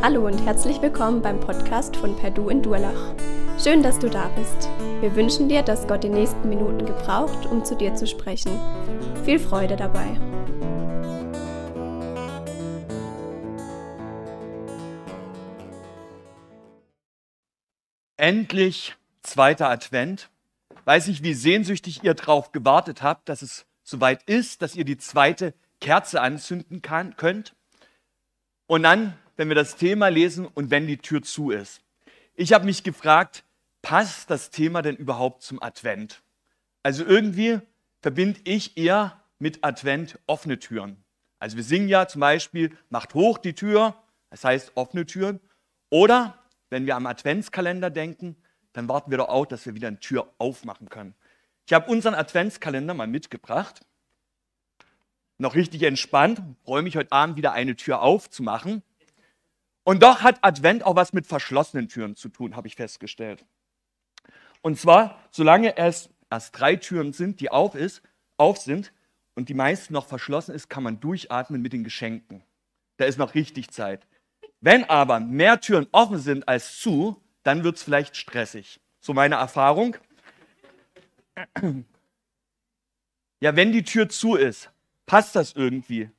Hallo und herzlich willkommen beim Podcast von Perdu in Durlach. Schön, dass du da bist. Wir wünschen dir, dass Gott die nächsten Minuten gebraucht, um zu dir zu sprechen. Viel Freude dabei. Endlich zweiter Advent. Weiß ich, wie sehnsüchtig ihr drauf gewartet habt, dass es soweit ist, dass ihr die zweite Kerze anzünden kann, könnt. Und dann, wenn wir das Thema lesen und wenn die Tür zu ist. Ich habe mich gefragt, passt das Thema denn überhaupt zum Advent? Also irgendwie verbinde ich eher mit Advent offene Türen. Also wir singen ja zum Beispiel, macht hoch die Tür, das heißt offene Türen. Oder wenn wir am Adventskalender denken, dann warten wir doch auch, dass wir wieder eine Tür aufmachen können. Ich habe unseren Adventskalender mal mitgebracht noch richtig entspannt, freue mich heute Abend wieder eine Tür aufzumachen. Und doch hat Advent auch was mit verschlossenen Türen zu tun, habe ich festgestellt. Und zwar, solange es erst drei Türen sind, die auf, ist, auf sind und die meisten noch verschlossen ist, kann man durchatmen mit den Geschenken. Da ist noch richtig Zeit. Wenn aber mehr Türen offen sind als zu, dann wird es vielleicht stressig. So meine Erfahrung. Ja, wenn die Tür zu ist, passt das irgendwie?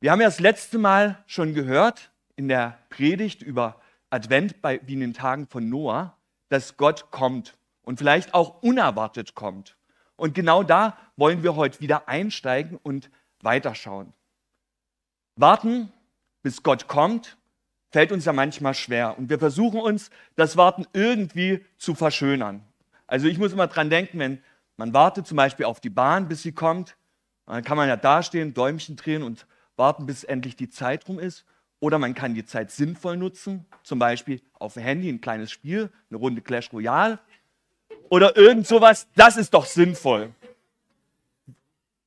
Wir haben ja das letzte Mal schon gehört in der Predigt über Advent bei, wie in den Tagen von Noah, dass Gott kommt und vielleicht auch unerwartet kommt. Und genau da wollen wir heute wieder einsteigen und weiterschauen. Warten, bis Gott kommt, fällt uns ja manchmal schwer. Und wir versuchen uns, das Warten irgendwie zu verschönern. Also ich muss immer dran denken, wenn man wartet zum Beispiel auf die Bahn, bis sie kommt, dann kann man ja dastehen, Däumchen drehen und warten, bis endlich die Zeit rum ist. Oder man kann die Zeit sinnvoll nutzen, zum Beispiel auf dem Handy ein kleines Spiel, eine Runde Clash Royale oder irgend sowas. Das ist doch sinnvoll.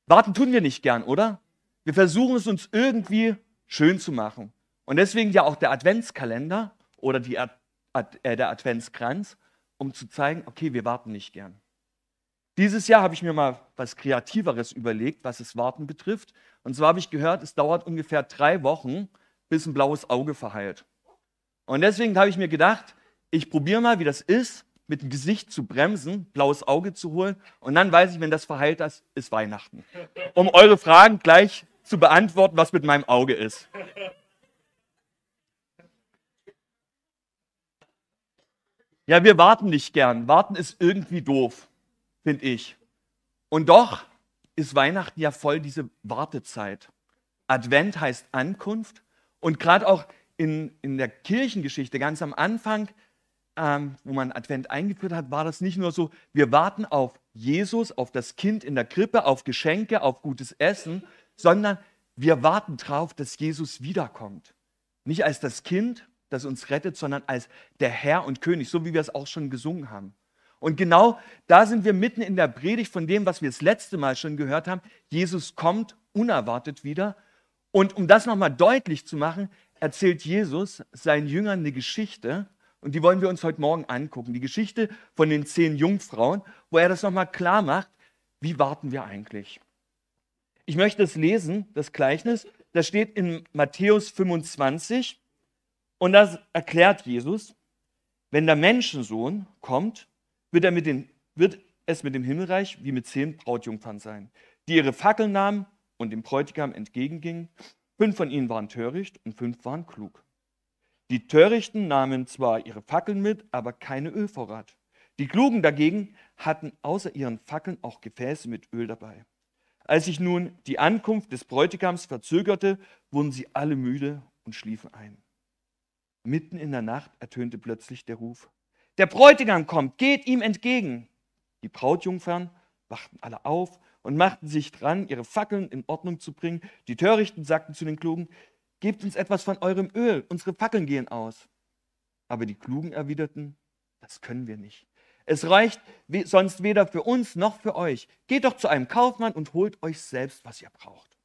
Warten tun wir nicht gern, oder? Wir versuchen es uns irgendwie schön zu machen. Und deswegen ja auch der Adventskalender oder die Ad Ad äh, der Adventskranz, um zu zeigen, okay, wir warten nicht gern. Dieses Jahr habe ich mir mal was Kreativeres überlegt, was das Warten betrifft. Und zwar habe ich gehört, es dauert ungefähr drei Wochen, bis ein blaues Auge verheilt. Und deswegen habe ich mir gedacht, ich probiere mal, wie das ist, mit dem Gesicht zu bremsen, blaues Auge zu holen. Und dann weiß ich, wenn das verheilt ist, ist Weihnachten. Um eure Fragen gleich zu beantworten, was mit meinem Auge ist. Ja, wir warten nicht gern. Warten ist irgendwie doof finde ich. Und doch ist Weihnachten ja voll diese Wartezeit. Advent heißt Ankunft. Und gerade auch in, in der Kirchengeschichte, ganz am Anfang, ähm, wo man Advent eingeführt hat, war das nicht nur so, wir warten auf Jesus, auf das Kind in der Krippe, auf Geschenke, auf gutes Essen, sondern wir warten darauf, dass Jesus wiederkommt. Nicht als das Kind, das uns rettet, sondern als der Herr und König, so wie wir es auch schon gesungen haben. Und genau da sind wir mitten in der Predigt von dem, was wir das letzte Mal schon gehört haben. Jesus kommt unerwartet wieder. Und um das nochmal deutlich zu machen, erzählt Jesus seinen Jüngern eine Geschichte. Und die wollen wir uns heute Morgen angucken. Die Geschichte von den zehn Jungfrauen, wo er das nochmal klar macht. Wie warten wir eigentlich? Ich möchte es lesen, das Gleichnis. Das steht in Matthäus 25. Und das erklärt Jesus. Wenn der Menschensohn kommt, wird, er mit den, wird es mit dem Himmelreich wie mit zehn Brautjungfern sein, die ihre Fackeln nahmen und dem Bräutigam entgegengingen. Fünf von ihnen waren töricht und fünf waren klug. Die Törichten nahmen zwar ihre Fackeln mit, aber keine Ölvorrat. Die Klugen dagegen hatten außer ihren Fackeln auch Gefäße mit Öl dabei. Als sich nun die Ankunft des Bräutigams verzögerte, wurden sie alle müde und schliefen ein. Mitten in der Nacht ertönte plötzlich der Ruf, der Bräutigam kommt, geht ihm entgegen. Die Brautjungfern wachten alle auf und machten sich dran, ihre Fackeln in Ordnung zu bringen. Die Törichten sagten zu den Klugen, gebt uns etwas von eurem Öl, unsere Fackeln gehen aus. Aber die Klugen erwiderten, das können wir nicht. Es reicht sonst weder für uns noch für euch. Geht doch zu einem Kaufmann und holt euch selbst, was ihr braucht.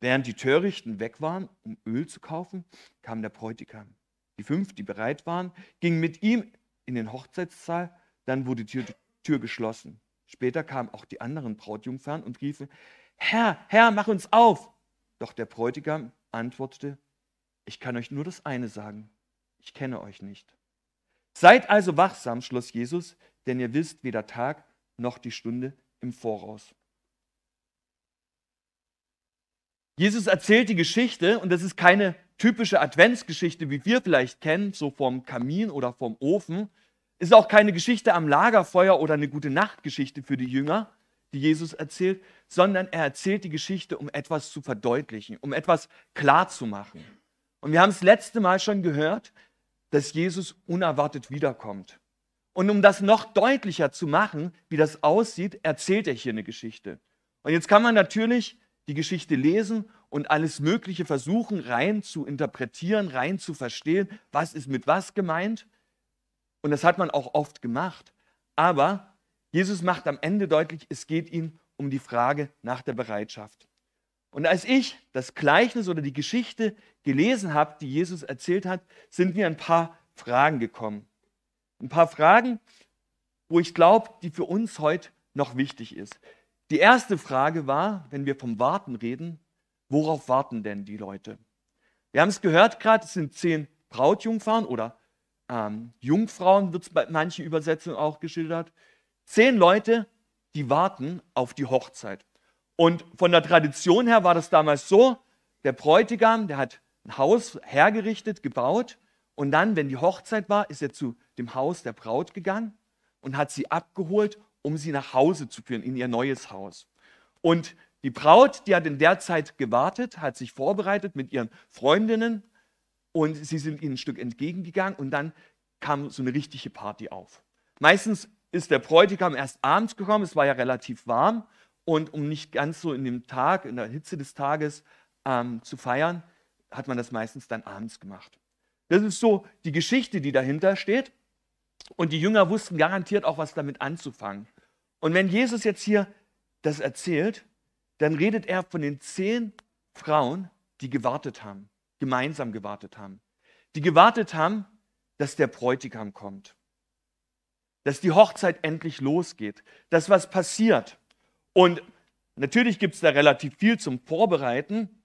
Während die Törichten weg waren, um Öl zu kaufen, kam der Bräutigam. Die fünf, die bereit waren, gingen mit ihm in den Hochzeitssaal, dann wurde die Tür, Tür geschlossen. Später kamen auch die anderen Brautjungfern und riefen, Herr, Herr, mach uns auf. Doch der Bräutigam antwortete, ich kann euch nur das eine sagen, ich kenne euch nicht. Seid also wachsam, schloss Jesus, denn ihr wisst weder Tag noch die Stunde im Voraus. Jesus erzählt die Geschichte und das ist keine typische Adventsgeschichte, wie wir vielleicht kennen, so vom Kamin oder vom Ofen. Ist auch keine Geschichte am Lagerfeuer oder eine gute Nachtgeschichte für die Jünger, die Jesus erzählt, sondern er erzählt die Geschichte, um etwas zu verdeutlichen, um etwas klarzumachen. Und wir haben es letzte Mal schon gehört, dass Jesus unerwartet wiederkommt. Und um das noch deutlicher zu machen, wie das aussieht, erzählt er hier eine Geschichte. Und jetzt kann man natürlich die Geschichte lesen und alles Mögliche versuchen, rein zu interpretieren, rein zu verstehen, was ist mit was gemeint. Und das hat man auch oft gemacht. Aber Jesus macht am Ende deutlich, es geht ihm um die Frage nach der Bereitschaft. Und als ich das Gleichnis oder die Geschichte gelesen habe, die Jesus erzählt hat, sind mir ein paar Fragen gekommen. Ein paar Fragen, wo ich glaube, die für uns heute noch wichtig ist. Die erste Frage war, wenn wir vom Warten reden, worauf warten denn die Leute? Wir haben es gehört gerade, es sind zehn Brautjungfrauen oder ähm, Jungfrauen, wird es bei manchen Übersetzungen auch geschildert. Zehn Leute, die warten auf die Hochzeit. Und von der Tradition her war das damals so, der Bräutigam, der hat ein Haus hergerichtet, gebaut und dann, wenn die Hochzeit war, ist er zu dem Haus der Braut gegangen und hat sie abgeholt um sie nach Hause zu führen, in ihr neues Haus. Und die Braut, die hat in der Zeit gewartet, hat sich vorbereitet mit ihren Freundinnen und sie sind ihnen ein Stück entgegengegangen und dann kam so eine richtige Party auf. Meistens ist der Bräutigam erst abends gekommen, es war ja relativ warm und um nicht ganz so in dem Tag, in der Hitze des Tages ähm, zu feiern, hat man das meistens dann abends gemacht. Das ist so die Geschichte, die dahinter steht. Und die Jünger wussten garantiert auch, was damit anzufangen. Und wenn Jesus jetzt hier das erzählt, dann redet er von den zehn Frauen, die gewartet haben, gemeinsam gewartet haben. Die gewartet haben, dass der Bräutigam kommt. Dass die Hochzeit endlich losgeht. Dass was passiert. Und natürlich gibt es da relativ viel zum Vorbereiten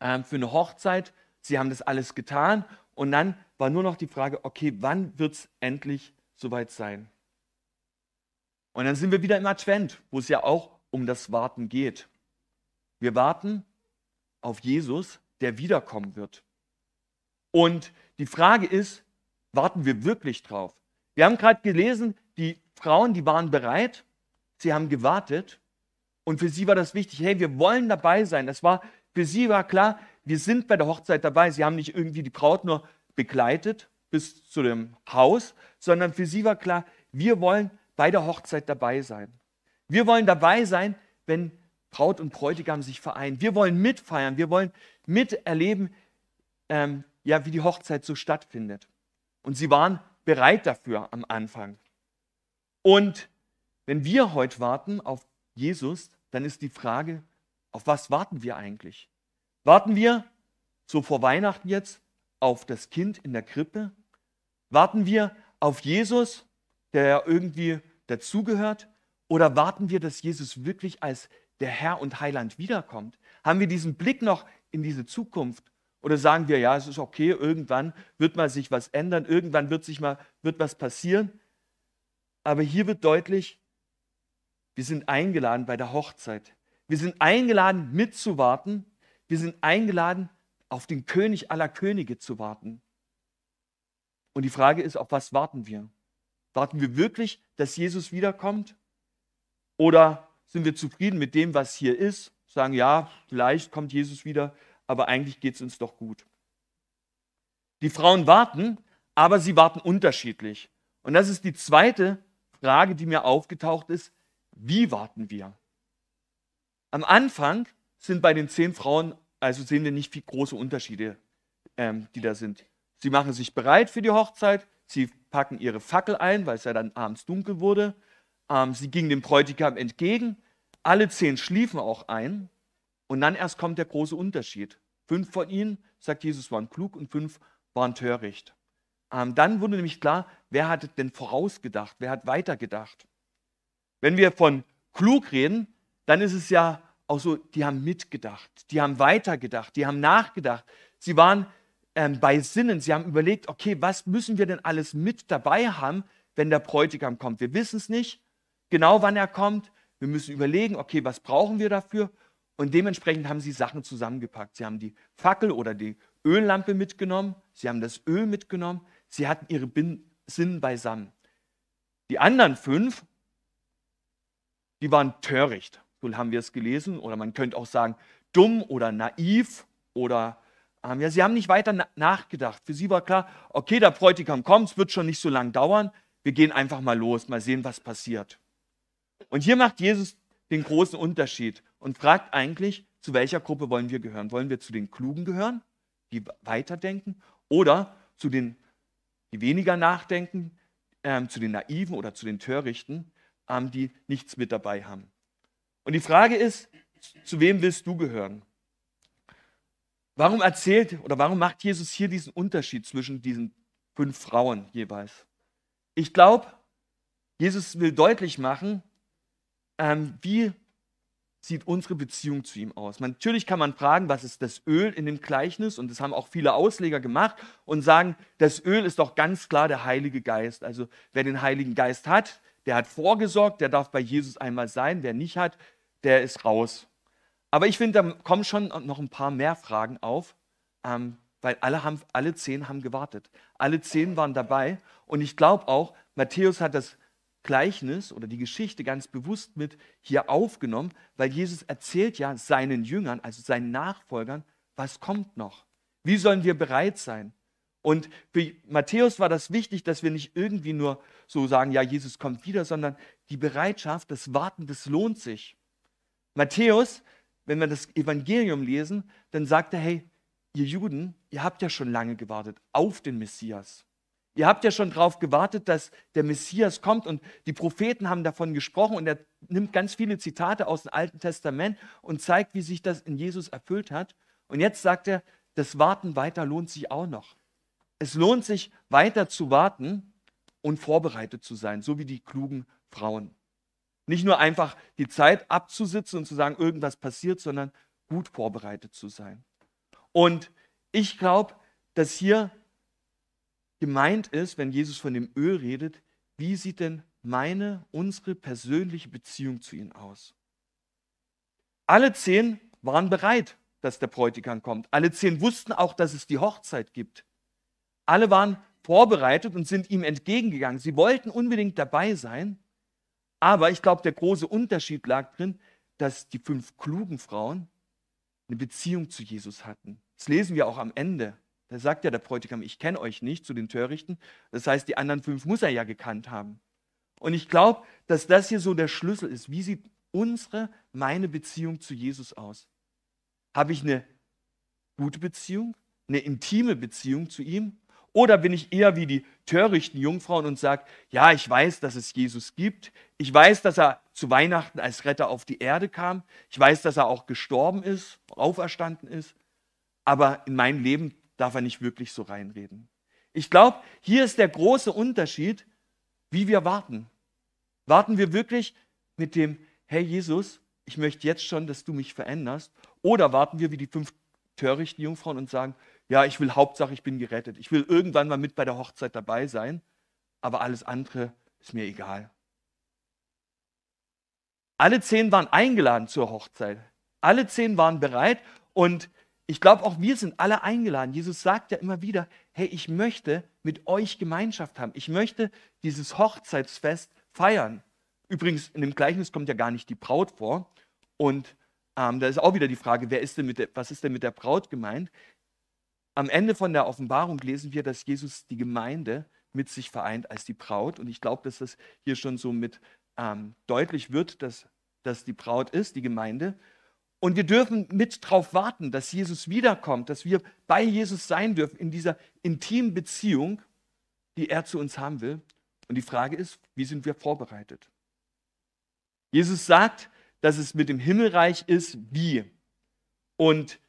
äh, für eine Hochzeit. Sie haben das alles getan. Und dann war nur noch die Frage, okay, wann wird es endlich soweit sein? Und dann sind wir wieder im Advent, wo es ja auch um das Warten geht. Wir warten auf Jesus, der wiederkommen wird. Und die Frage ist, warten wir wirklich drauf? Wir haben gerade gelesen, die Frauen, die waren bereit, sie haben gewartet und für sie war das wichtig, hey, wir wollen dabei sein. Das war, für sie war klar, wir sind bei der Hochzeit dabei. Sie haben nicht irgendwie die Braut nur begleitet bis zu dem Haus, sondern für sie war klar, wir wollen bei der Hochzeit dabei sein. Wir wollen dabei sein, wenn Braut und Bräutigam sich vereinen. Wir wollen mitfeiern, wir wollen miterleben, ähm, ja, wie die Hochzeit so stattfindet. Und sie waren bereit dafür am Anfang. Und wenn wir heute warten auf Jesus, dann ist die Frage, auf was warten wir eigentlich? Warten wir so vor Weihnachten jetzt auf das Kind in der Krippe? Warten wir auf Jesus, der irgendwie dazugehört? Oder warten wir, dass Jesus wirklich als der Herr und Heiland wiederkommt? Haben wir diesen Blick noch in diese Zukunft? Oder sagen wir, ja, es ist okay, irgendwann wird mal sich was ändern, irgendwann wird sich mal wird was passieren? Aber hier wird deutlich, wir sind eingeladen bei der Hochzeit. Wir sind eingeladen mitzuwarten. Wir sind eingeladen, auf den König aller Könige zu warten. Und die Frage ist, auf was warten wir? Warten wir wirklich, dass Jesus wiederkommt? Oder sind wir zufrieden mit dem, was hier ist? Sagen, ja, vielleicht kommt Jesus wieder, aber eigentlich geht es uns doch gut. Die Frauen warten, aber sie warten unterschiedlich. Und das ist die zweite Frage, die mir aufgetaucht ist. Wie warten wir? Am Anfang sind bei den zehn Frauen, also sehen wir nicht viel große Unterschiede, ähm, die da sind. Sie machen sich bereit für die Hochzeit, Sie packen ihre Fackel ein, weil es ja dann abends dunkel wurde. Ähm, sie gingen dem Bräutigam entgegen. Alle zehn schliefen auch ein. Und dann erst kommt der große Unterschied. Fünf von ihnen, sagt Jesus, waren klug und fünf waren töricht. Ähm, dann wurde nämlich klar, wer hat denn vorausgedacht, wer hat weitergedacht. Wenn wir von klug reden, dann ist es ja auch so, die haben mitgedacht, die haben weitergedacht, die haben nachgedacht. Sie waren ähm, bei Sinnen. Sie haben überlegt, okay, was müssen wir denn alles mit dabei haben, wenn der Bräutigam kommt? Wir wissen es nicht genau, wann er kommt. Wir müssen überlegen, okay, was brauchen wir dafür? Und dementsprechend haben sie Sachen zusammengepackt. Sie haben die Fackel oder die Öllampe mitgenommen, sie haben das Öl mitgenommen, sie hatten ihre Bin Sinnen beisammen. Die anderen fünf, die waren töricht, so haben wir es gelesen, oder man könnte auch sagen, dumm oder naiv oder ähm, ja, sie haben nicht weiter na nachgedacht. Für sie war klar, okay, der Bräutigam kommt, es wird schon nicht so lange dauern, wir gehen einfach mal los, mal sehen, was passiert. Und hier macht Jesus den großen Unterschied und fragt eigentlich, zu welcher Gruppe wollen wir gehören? Wollen wir zu den Klugen gehören, die weiterdenken, oder zu den, die weniger nachdenken, ähm, zu den Naiven oder zu den Törichten, ähm, die nichts mit dabei haben? Und die Frage ist, zu wem willst du gehören? Warum erzählt oder warum macht Jesus hier diesen Unterschied zwischen diesen fünf Frauen jeweils? Ich glaube, Jesus will deutlich machen, ähm, wie sieht unsere Beziehung zu ihm aus? Man, natürlich kann man fragen, was ist das Öl in dem Gleichnis? Und das haben auch viele Ausleger gemacht und sagen, das Öl ist doch ganz klar der Heilige Geist. Also wer den Heiligen Geist hat, der hat vorgesorgt, der darf bei Jesus einmal sein. Wer nicht hat, der ist raus. Aber ich finde, da kommen schon noch ein paar mehr Fragen auf, ähm, weil alle, haben, alle zehn haben gewartet. Alle zehn waren dabei. Und ich glaube auch, Matthäus hat das Gleichnis oder die Geschichte ganz bewusst mit hier aufgenommen, weil Jesus erzählt ja seinen Jüngern, also seinen Nachfolgern, was kommt noch? Wie sollen wir bereit sein? Und für Matthäus war das wichtig, dass wir nicht irgendwie nur so sagen, ja, Jesus kommt wieder, sondern die Bereitschaft, das Warten, das lohnt sich. Matthäus wenn wir das Evangelium lesen, dann sagt er, hey, ihr Juden, ihr habt ja schon lange gewartet auf den Messias. Ihr habt ja schon darauf gewartet, dass der Messias kommt und die Propheten haben davon gesprochen und er nimmt ganz viele Zitate aus dem Alten Testament und zeigt, wie sich das in Jesus erfüllt hat. Und jetzt sagt er, das Warten weiter lohnt sich auch noch. Es lohnt sich weiter zu warten und vorbereitet zu sein, so wie die klugen Frauen. Nicht nur einfach die Zeit abzusitzen und zu sagen, irgendwas passiert, sondern gut vorbereitet zu sein. Und ich glaube, dass hier gemeint ist, wenn Jesus von dem Öl redet, wie sieht denn meine, unsere persönliche Beziehung zu ihm aus? Alle zehn waren bereit, dass der Bräutigam kommt. Alle zehn wussten auch, dass es die Hochzeit gibt. Alle waren vorbereitet und sind ihm entgegengegangen. Sie wollten unbedingt dabei sein. Aber ich glaube, der große Unterschied lag drin, dass die fünf klugen Frauen eine Beziehung zu Jesus hatten. Das lesen wir auch am Ende. Da sagt ja der Bräutigam, ich kenne euch nicht zu den Törichten. Das heißt, die anderen fünf muss er ja gekannt haben. Und ich glaube, dass das hier so der Schlüssel ist. Wie sieht unsere, meine Beziehung zu Jesus aus? Habe ich eine gute Beziehung, eine intime Beziehung zu ihm? Oder bin ich eher wie die törichten Jungfrauen und sage, ja, ich weiß, dass es Jesus gibt. Ich weiß, dass er zu Weihnachten als Retter auf die Erde kam. Ich weiß, dass er auch gestorben ist, auferstanden ist. Aber in mein Leben darf er nicht wirklich so reinreden. Ich glaube, hier ist der große Unterschied, wie wir warten. Warten wir wirklich mit dem, hey Jesus, ich möchte jetzt schon, dass du mich veränderst? Oder warten wir wie die fünf törichten Jungfrauen und sagen, ja, ich will Hauptsache, ich bin gerettet. Ich will irgendwann mal mit bei der Hochzeit dabei sein, aber alles andere ist mir egal. Alle zehn waren eingeladen zur Hochzeit. Alle zehn waren bereit und ich glaube, auch wir sind alle eingeladen. Jesus sagt ja immer wieder, hey, ich möchte mit euch Gemeinschaft haben. Ich möchte dieses Hochzeitsfest feiern. Übrigens, in dem Gleichnis kommt ja gar nicht die Braut vor. Und ähm, da ist auch wieder die Frage, wer ist denn mit der, was ist denn mit der Braut gemeint? Am Ende von der Offenbarung lesen wir, dass Jesus die Gemeinde mit sich vereint als die Braut. Und ich glaube, dass das hier schon so mit ähm, deutlich wird, dass das die Braut ist, die Gemeinde. Und wir dürfen mit darauf warten, dass Jesus wiederkommt, dass wir bei Jesus sein dürfen in dieser intimen Beziehung, die er zu uns haben will. Und die Frage ist, wie sind wir vorbereitet? Jesus sagt, dass es mit dem Himmelreich ist wie. Und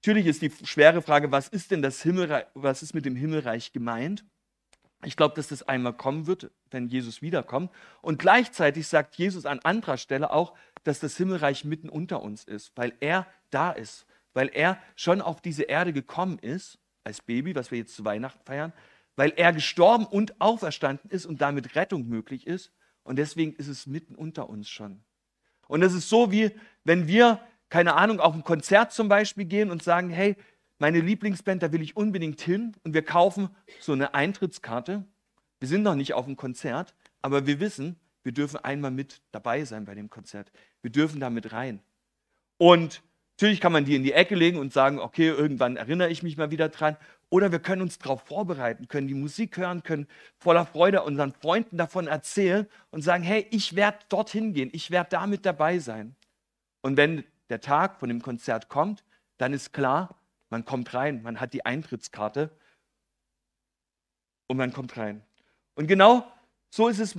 Natürlich ist die schwere Frage, was ist denn das Himmelreich, was ist mit dem Himmelreich gemeint? Ich glaube, dass das einmal kommen wird, wenn Jesus wiederkommt. Und gleichzeitig sagt Jesus an anderer Stelle auch, dass das Himmelreich mitten unter uns ist, weil er da ist, weil er schon auf diese Erde gekommen ist als Baby, was wir jetzt zu Weihnachten feiern, weil er gestorben und auferstanden ist und damit Rettung möglich ist. Und deswegen ist es mitten unter uns schon. Und es ist so, wie wenn wir, keine Ahnung, auf ein Konzert zum Beispiel gehen und sagen, hey, meine Lieblingsband, da will ich unbedingt hin und wir kaufen so eine Eintrittskarte. Wir sind noch nicht auf dem Konzert, aber wir wissen, wir dürfen einmal mit dabei sein bei dem Konzert. Wir dürfen da mit rein. Und natürlich kann man die in die Ecke legen und sagen, okay, irgendwann erinnere ich mich mal wieder dran. Oder wir können uns darauf vorbereiten, können die Musik hören, können voller Freude unseren Freunden davon erzählen und sagen, hey, ich werde dorthin gehen, ich werde da mit dabei sein. Und wenn der Tag von dem Konzert kommt, dann ist klar, man kommt rein, man hat die Eintrittskarte und man kommt rein. Und genau so ist es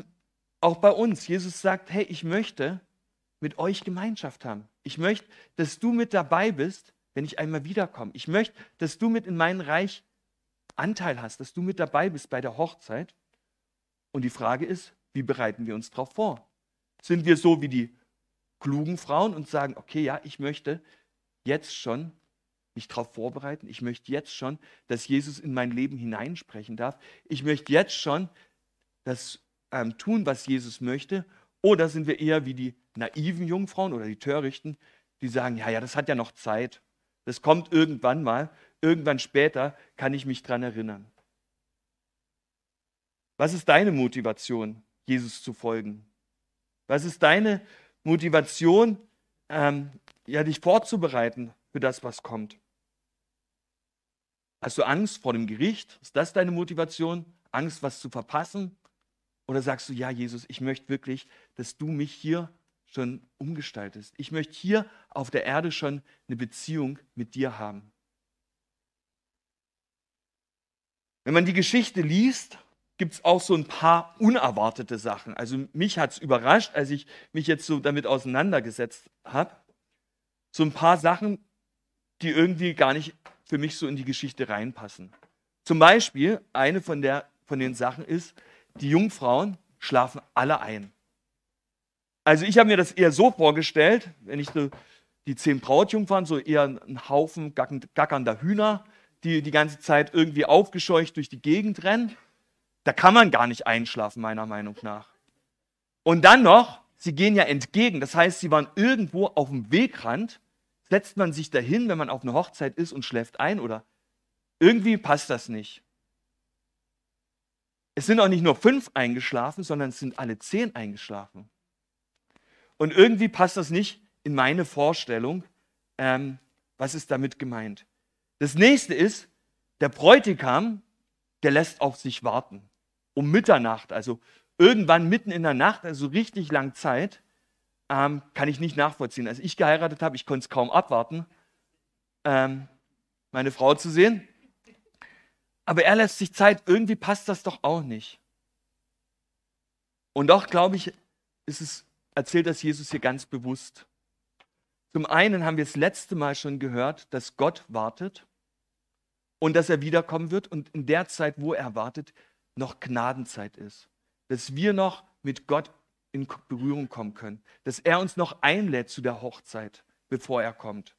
auch bei uns. Jesus sagt, hey, ich möchte mit euch Gemeinschaft haben. Ich möchte, dass du mit dabei bist, wenn ich einmal wiederkomme. Ich möchte, dass du mit in mein Reich Anteil hast, dass du mit dabei bist bei der Hochzeit. Und die Frage ist, wie bereiten wir uns darauf vor? Sind wir so wie die klugen Frauen und sagen, okay, ja, ich möchte jetzt schon mich darauf vorbereiten. Ich möchte jetzt schon, dass Jesus in mein Leben hineinsprechen darf. Ich möchte jetzt schon das ähm, tun, was Jesus möchte. Oder sind wir eher wie die naiven Jungfrauen oder die Törichten, die sagen, ja, ja, das hat ja noch Zeit. Das kommt irgendwann mal. Irgendwann später kann ich mich daran erinnern. Was ist deine Motivation, Jesus zu folgen? Was ist deine Motivation, ähm, ja, dich vorzubereiten für das, was kommt? Hast du Angst vor dem Gericht? Ist das deine Motivation? Angst, was zu verpassen? Oder sagst du, ja, Jesus, ich möchte wirklich, dass du mich hier schon umgestaltest. Ich möchte hier auf der Erde schon eine Beziehung mit dir haben. Wenn man die Geschichte liest, gibt es auch so ein paar unerwartete Sachen. Also mich hat es überrascht, als ich mich jetzt so damit auseinandergesetzt habe. So ein paar Sachen, die irgendwie gar nicht für mich so in die Geschichte reinpassen. Zum Beispiel, eine von, der, von den Sachen ist, die Jungfrauen schlafen alle ein. Also ich habe mir das eher so vorgestellt, wenn ich so die zehn Brautjungfern, so eher ein Haufen gackernder Hühner, die die ganze Zeit irgendwie aufgescheucht durch die Gegend rennen. Da kann man gar nicht einschlafen, meiner Meinung nach. Und dann noch, sie gehen ja entgegen. Das heißt, sie waren irgendwo auf dem Wegrand. Setzt man sich dahin, wenn man auf einer Hochzeit ist und schläft ein oder irgendwie passt das nicht. Es sind auch nicht nur fünf eingeschlafen, sondern es sind alle zehn eingeschlafen. Und irgendwie passt das nicht in meine Vorstellung. Ähm, was ist damit gemeint? Das nächste ist, der Bräutigam, der lässt auf sich warten. Um Mitternacht, also irgendwann mitten in der Nacht, also richtig lang Zeit, ähm, kann ich nicht nachvollziehen. Als ich geheiratet habe, ich konnte es kaum abwarten, ähm, meine Frau zu sehen. Aber er lässt sich Zeit, irgendwie passt das doch auch nicht. Und doch, glaube ich, ist es, erzählt das Jesus hier ganz bewusst. Zum einen haben wir das letzte Mal schon gehört, dass Gott wartet und dass er wiederkommen wird und in der Zeit, wo er wartet, noch Gnadenzeit ist. Dass wir noch mit Gott in Berührung kommen können. Dass er uns noch einlädt zu der Hochzeit, bevor er kommt.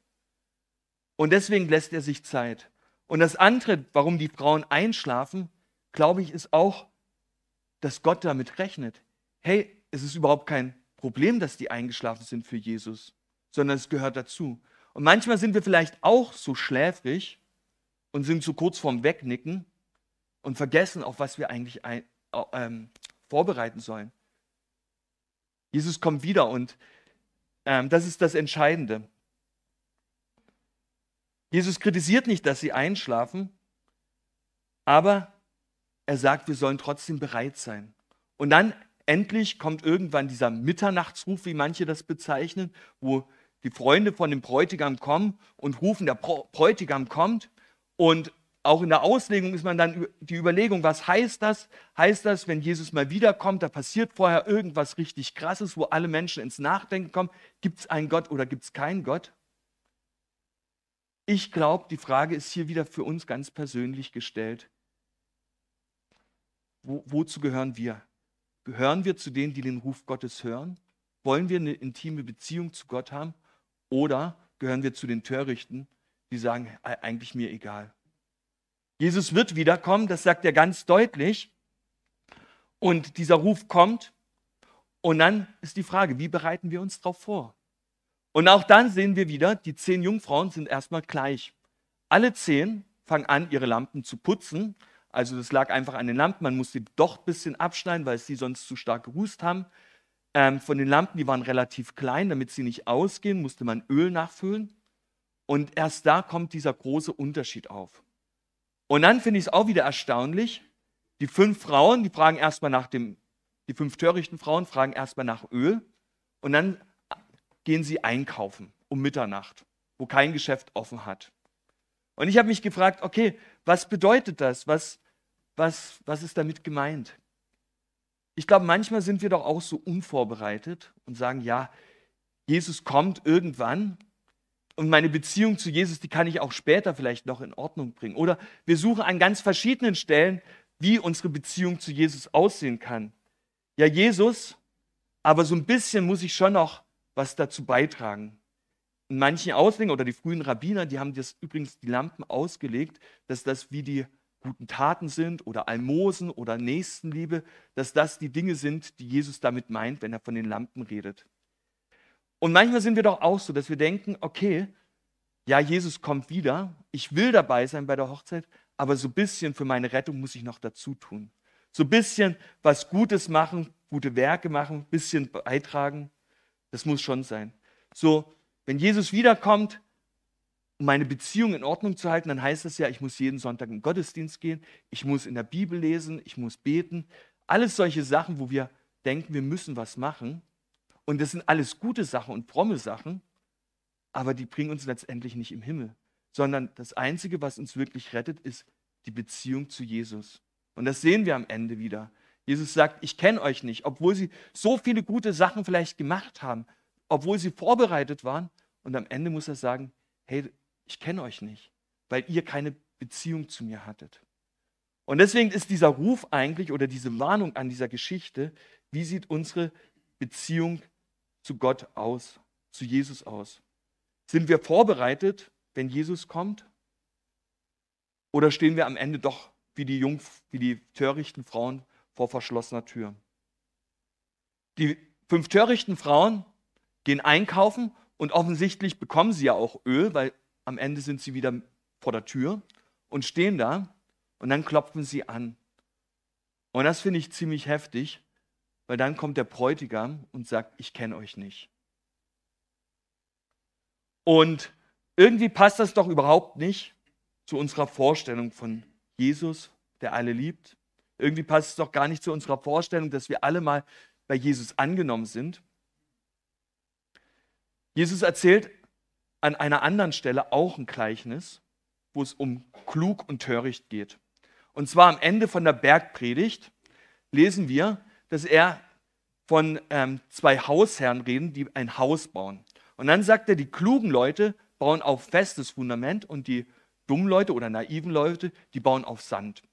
Und deswegen lässt er sich Zeit. Und das andere, warum die Frauen einschlafen, glaube ich, ist auch, dass Gott damit rechnet. Hey, es ist überhaupt kein Problem, dass die eingeschlafen sind für Jesus, sondern es gehört dazu. Und manchmal sind wir vielleicht auch so schläfrig und sind so kurz vorm Wegnicken und vergessen, auf was wir eigentlich ein, ähm, vorbereiten sollen. Jesus kommt wieder und ähm, das ist das Entscheidende. Jesus kritisiert nicht, dass sie einschlafen, aber er sagt, wir sollen trotzdem bereit sein. Und dann endlich kommt irgendwann dieser Mitternachtsruf, wie manche das bezeichnen, wo die Freunde von dem Bräutigam kommen und rufen, der Bräutigam kommt. Und auch in der Auslegung ist man dann die Überlegung, was heißt das? Heißt das, wenn Jesus mal wiederkommt, da passiert vorher irgendwas richtig Krasses, wo alle Menschen ins Nachdenken kommen, gibt es einen Gott oder gibt es keinen Gott? Ich glaube, die Frage ist hier wieder für uns ganz persönlich gestellt. Wo, wozu gehören wir? Gehören wir zu denen, die den Ruf Gottes hören? Wollen wir eine intime Beziehung zu Gott haben? Oder gehören wir zu den Törichten, die sagen, eigentlich mir egal? Jesus wird wiederkommen, das sagt er ganz deutlich. Und dieser Ruf kommt. Und dann ist die Frage, wie bereiten wir uns darauf vor? Und auch dann sehen wir wieder, die zehn Jungfrauen sind erstmal gleich. Alle zehn fangen an, ihre Lampen zu putzen. Also das lag einfach an den Lampen. Man musste doch ein bisschen abschneiden, weil sie sonst zu stark gerußt haben. Ähm, von den Lampen, die waren relativ klein, damit sie nicht ausgehen, musste man Öl nachfüllen. Und erst da kommt dieser große Unterschied auf. Und dann finde ich es auch wieder erstaunlich, die fünf Frauen, die fragen erstmal nach dem, die fünf törichten Frauen fragen erstmal nach Öl und dann gehen sie einkaufen um Mitternacht, wo kein Geschäft offen hat. Und ich habe mich gefragt, okay, was bedeutet das? Was, was, was ist damit gemeint? Ich glaube, manchmal sind wir doch auch so unvorbereitet und sagen, ja, Jesus kommt irgendwann und meine Beziehung zu Jesus, die kann ich auch später vielleicht noch in Ordnung bringen. Oder wir suchen an ganz verschiedenen Stellen, wie unsere Beziehung zu Jesus aussehen kann. Ja, Jesus, aber so ein bisschen muss ich schon noch was dazu beitragen. In manchen Auslegungen oder die frühen Rabbiner, die haben das übrigens die Lampen ausgelegt, dass das wie die guten Taten sind oder Almosen oder Nächstenliebe, dass das die Dinge sind, die Jesus damit meint, wenn er von den Lampen redet. Und manchmal sind wir doch auch so, dass wir denken, okay, ja, Jesus kommt wieder, ich will dabei sein bei der Hochzeit, aber so ein bisschen für meine Rettung muss ich noch dazu tun. So ein bisschen was Gutes machen, gute Werke machen, ein bisschen beitragen, das muss schon sein. So, wenn Jesus wiederkommt, um meine Beziehung in Ordnung zu halten, dann heißt das ja, ich muss jeden Sonntag in den Gottesdienst gehen, ich muss in der Bibel lesen, ich muss beten. Alles solche Sachen, wo wir denken, wir müssen was machen. Und das sind alles gute Sachen und fromme Sachen, aber die bringen uns letztendlich nicht im Himmel, sondern das Einzige, was uns wirklich rettet, ist die Beziehung zu Jesus. Und das sehen wir am Ende wieder. Jesus sagt, ich kenne euch nicht, obwohl sie so viele gute Sachen vielleicht gemacht haben, obwohl sie vorbereitet waren. Und am Ende muss er sagen, hey, ich kenne euch nicht, weil ihr keine Beziehung zu mir hattet. Und deswegen ist dieser Ruf eigentlich oder diese Warnung an dieser Geschichte, wie sieht unsere Beziehung zu Gott aus, zu Jesus aus? Sind wir vorbereitet, wenn Jesus kommt? Oder stehen wir am Ende doch wie die, Jung, wie die törichten Frauen vor verschlossener Tür? Die fünf törichten Frauen gehen einkaufen und offensichtlich bekommen sie ja auch Öl, weil am Ende sind sie wieder vor der Tür und stehen da und dann klopfen sie an. Und das finde ich ziemlich heftig, weil dann kommt der Bräutigam und sagt, ich kenne euch nicht. Und irgendwie passt das doch überhaupt nicht zu unserer Vorstellung von Jesus, der alle liebt. Irgendwie passt es doch gar nicht zu unserer Vorstellung, dass wir alle mal bei Jesus angenommen sind. Jesus erzählt an einer anderen Stelle auch ein Gleichnis, wo es um klug und töricht geht. Und zwar am Ende von der Bergpredigt lesen wir, dass er von ähm, zwei Hausherren reden, die ein Haus bauen. Und dann sagt er, die klugen Leute bauen auf festes Fundament und die dummen Leute oder naiven Leute, die bauen auf Sand.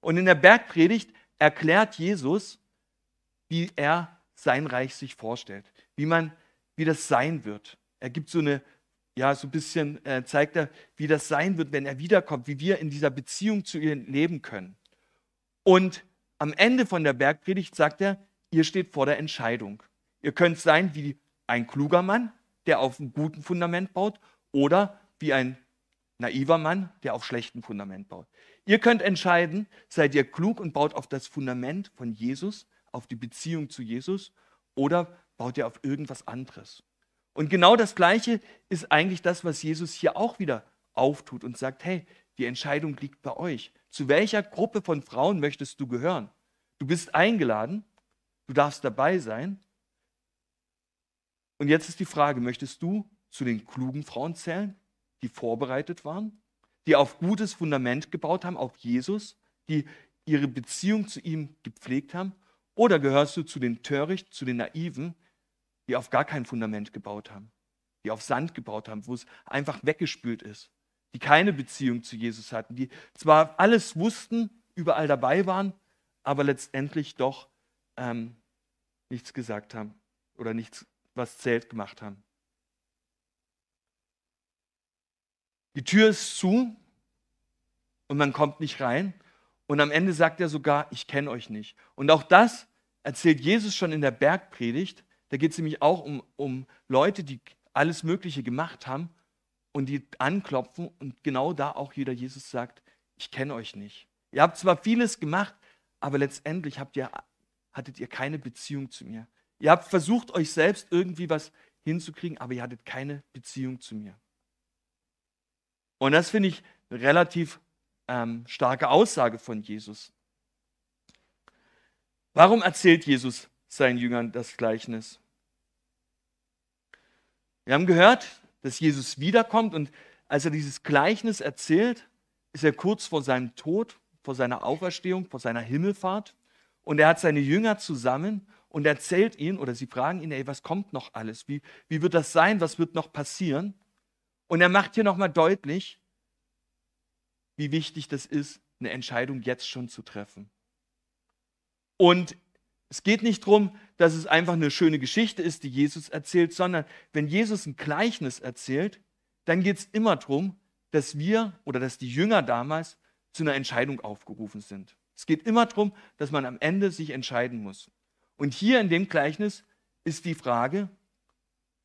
Und in der Bergpredigt erklärt Jesus, wie er sein Reich sich vorstellt, wie man, wie das sein wird. Er gibt so eine ja, so ein bisschen äh, zeigt er, wie das sein wird, wenn er wiederkommt, wie wir in dieser Beziehung zu ihr leben können. Und am Ende von der Bergpredigt sagt er, ihr steht vor der Entscheidung. Ihr könnt sein wie ein kluger Mann, der auf einem guten Fundament baut, oder wie ein naiver Mann, der auf schlechtem Fundament baut. Ihr könnt entscheiden, seid ihr klug und baut auf das Fundament von Jesus, auf die Beziehung zu Jesus, oder baut ihr auf irgendwas anderes. Und genau das Gleiche ist eigentlich das, was Jesus hier auch wieder auftut und sagt, hey, die Entscheidung liegt bei euch. Zu welcher Gruppe von Frauen möchtest du gehören? Du bist eingeladen, du darfst dabei sein. Und jetzt ist die Frage, möchtest du zu den klugen Frauen zählen, die vorbereitet waren, die auf gutes Fundament gebaut haben, auf Jesus, die ihre Beziehung zu ihm gepflegt haben? Oder gehörst du zu den Töricht, zu den Naiven, die auf gar kein Fundament gebaut haben, die auf Sand gebaut haben, wo es einfach weggespült ist, die keine Beziehung zu Jesus hatten, die zwar alles wussten, überall dabei waren, aber letztendlich doch ähm, nichts gesagt haben oder nichts, was zählt, gemacht haben. Die Tür ist zu und man kommt nicht rein. Und am Ende sagt er sogar, ich kenne euch nicht. Und auch das erzählt Jesus schon in der Bergpredigt. Da geht es nämlich auch um, um Leute, die alles Mögliche gemacht haben und die anklopfen und genau da auch wieder Jesus sagt, ich kenne euch nicht. Ihr habt zwar vieles gemacht, aber letztendlich habt ihr, hattet ihr keine Beziehung zu mir. Ihr habt versucht, euch selbst irgendwie was hinzukriegen, aber ihr hattet keine Beziehung zu mir. Und das finde ich eine relativ ähm, starke Aussage von Jesus. Warum erzählt Jesus seinen Jüngern das Gleichnis? Wir haben gehört, dass Jesus wiederkommt und als er dieses Gleichnis erzählt, ist er kurz vor seinem Tod, vor seiner Auferstehung, vor seiner Himmelfahrt und er hat seine Jünger zusammen und erzählt ihnen oder sie fragen ihn, ey, was kommt noch alles? Wie, wie wird das sein? Was wird noch passieren? Und er macht hier nochmal deutlich, wie wichtig das ist, eine Entscheidung jetzt schon zu treffen. Und es geht nicht darum, dass es einfach eine schöne Geschichte ist, die Jesus erzählt, sondern wenn Jesus ein Gleichnis erzählt, dann geht es immer darum, dass wir oder dass die Jünger damals zu einer Entscheidung aufgerufen sind. Es geht immer darum, dass man am Ende sich entscheiden muss. Und hier in dem Gleichnis ist die Frage,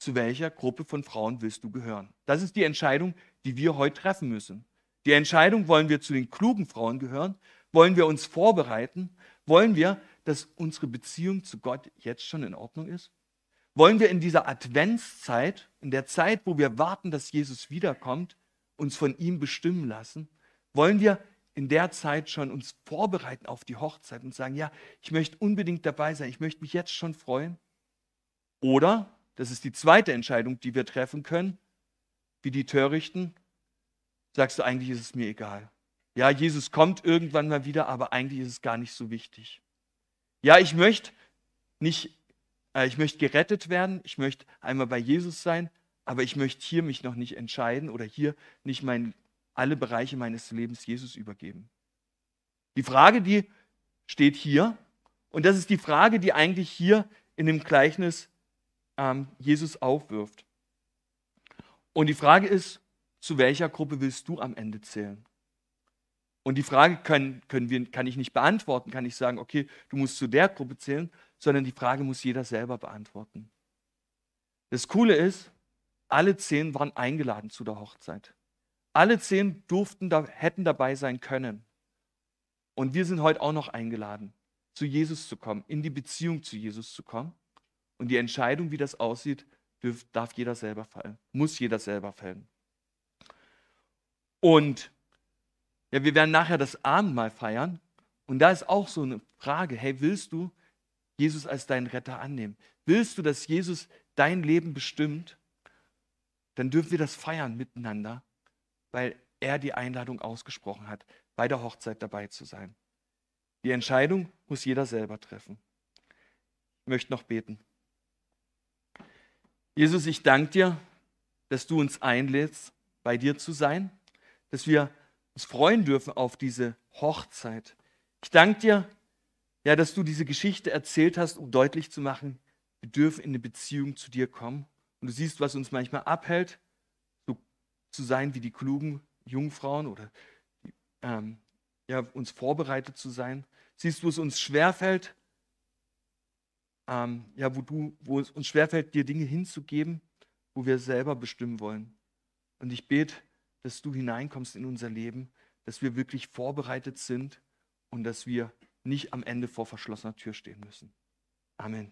zu welcher Gruppe von Frauen willst du gehören? Das ist die Entscheidung, die wir heute treffen müssen. Die Entscheidung, wollen wir zu den klugen Frauen gehören? Wollen wir uns vorbereiten? Wollen wir, dass unsere Beziehung zu Gott jetzt schon in Ordnung ist? Wollen wir in dieser Adventszeit, in der Zeit, wo wir warten, dass Jesus wiederkommt, uns von ihm bestimmen lassen? Wollen wir in der Zeit schon uns vorbereiten auf die Hochzeit und sagen, ja, ich möchte unbedingt dabei sein, ich möchte mich jetzt schon freuen? Oder, das ist die zweite Entscheidung, die wir treffen können, wie die Törichten, sagst du, eigentlich ist es mir egal. Ja, Jesus kommt irgendwann mal wieder, aber eigentlich ist es gar nicht so wichtig. Ja, ich möchte nicht, äh, ich möchte gerettet werden, ich möchte einmal bei Jesus sein, aber ich möchte hier mich noch nicht entscheiden oder hier nicht mein, alle Bereiche meines Lebens Jesus übergeben. Die Frage, die steht hier, und das ist die Frage, die eigentlich hier in dem Gleichnis ähm, Jesus aufwirft. Und die Frage ist, zu welcher Gruppe willst du am Ende zählen? Und die Frage können, können wir, kann ich nicht beantworten, kann ich sagen, okay, du musst zu der Gruppe zählen, sondern die Frage muss jeder selber beantworten. Das Coole ist, alle zehn waren eingeladen zu der Hochzeit. Alle zehn durften da, hätten dabei sein können. Und wir sind heute auch noch eingeladen, zu Jesus zu kommen, in die Beziehung zu Jesus zu kommen. Und die Entscheidung, wie das aussieht, darf, jeder selber fallen, muss jeder selber fällen. Und ja, wir werden nachher das Abendmahl feiern. Und da ist auch so eine Frage, hey, willst du Jesus als deinen Retter annehmen? Willst du, dass Jesus dein Leben bestimmt? Dann dürfen wir das feiern miteinander, weil er die Einladung ausgesprochen hat, bei der Hochzeit dabei zu sein. Die Entscheidung muss jeder selber treffen. Ich möchte noch beten. Jesus, ich danke dir, dass du uns einlädst, bei dir zu sein dass wir uns freuen dürfen auf diese Hochzeit. Ich danke dir, ja, dass du diese Geschichte erzählt hast, um deutlich zu machen, wir dürfen in eine Beziehung zu dir kommen. Und du siehst, was uns manchmal abhält, so zu sein wie die klugen Jungfrauen oder ähm, ja, uns vorbereitet zu sein. Siehst, wo es uns schwerfällt, ähm, ja, wo, du, wo es uns schwerfällt, dir Dinge hinzugeben, wo wir selber bestimmen wollen. Und ich bete, dass du hineinkommst in unser Leben, dass wir wirklich vorbereitet sind und dass wir nicht am Ende vor verschlossener Tür stehen müssen. Amen.